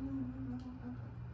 no, no, no, no, no.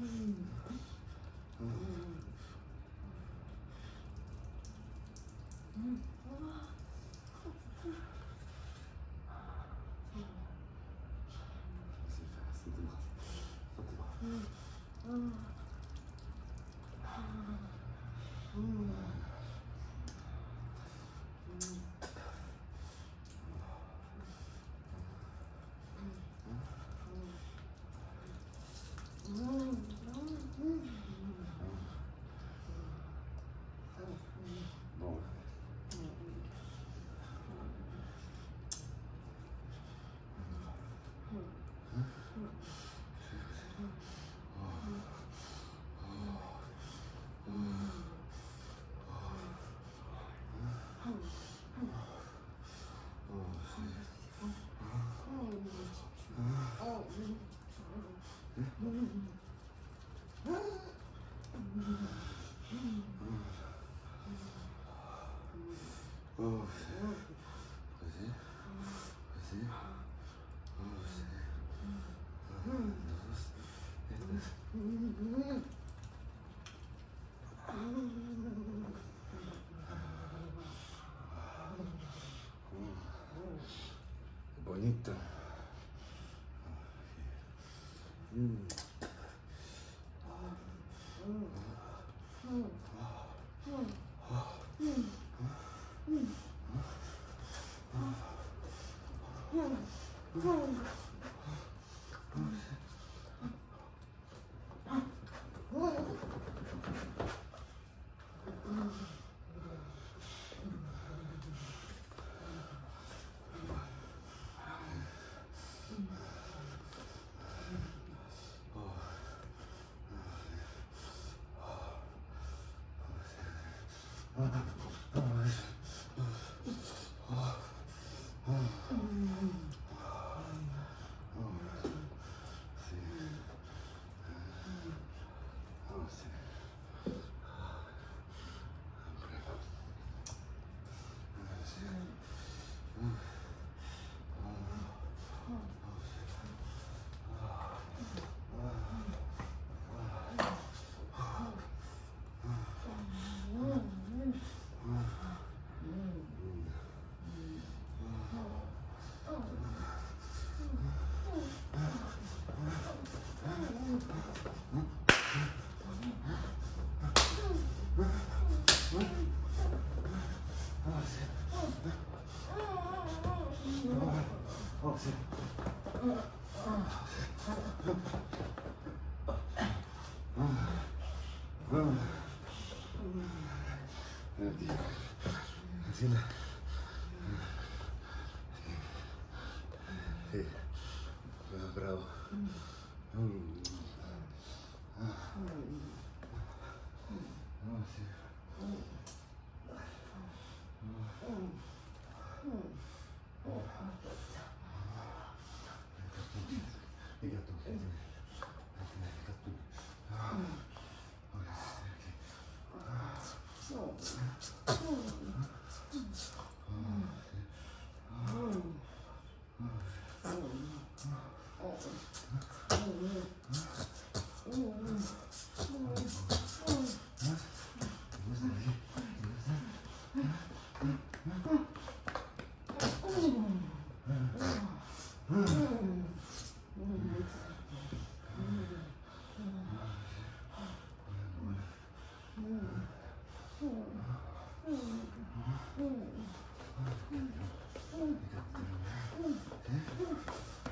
hmm 음. 음. 음. 음. そう。Sila. Hey. Bravo. Mm-hmm. よし。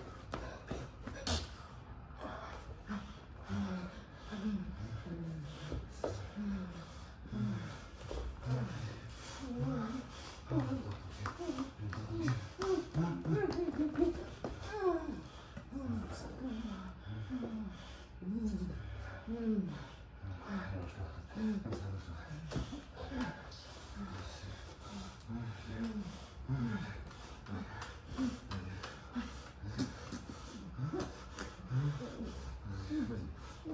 아,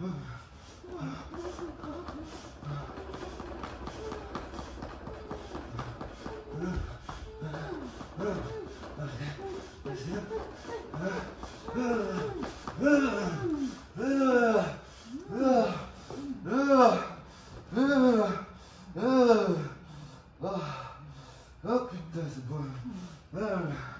아, 아, 빈다스 뭐, 아.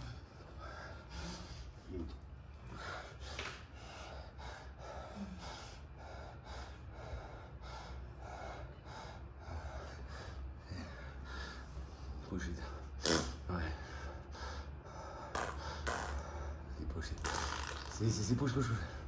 C'est Ouais. C'est push, c'est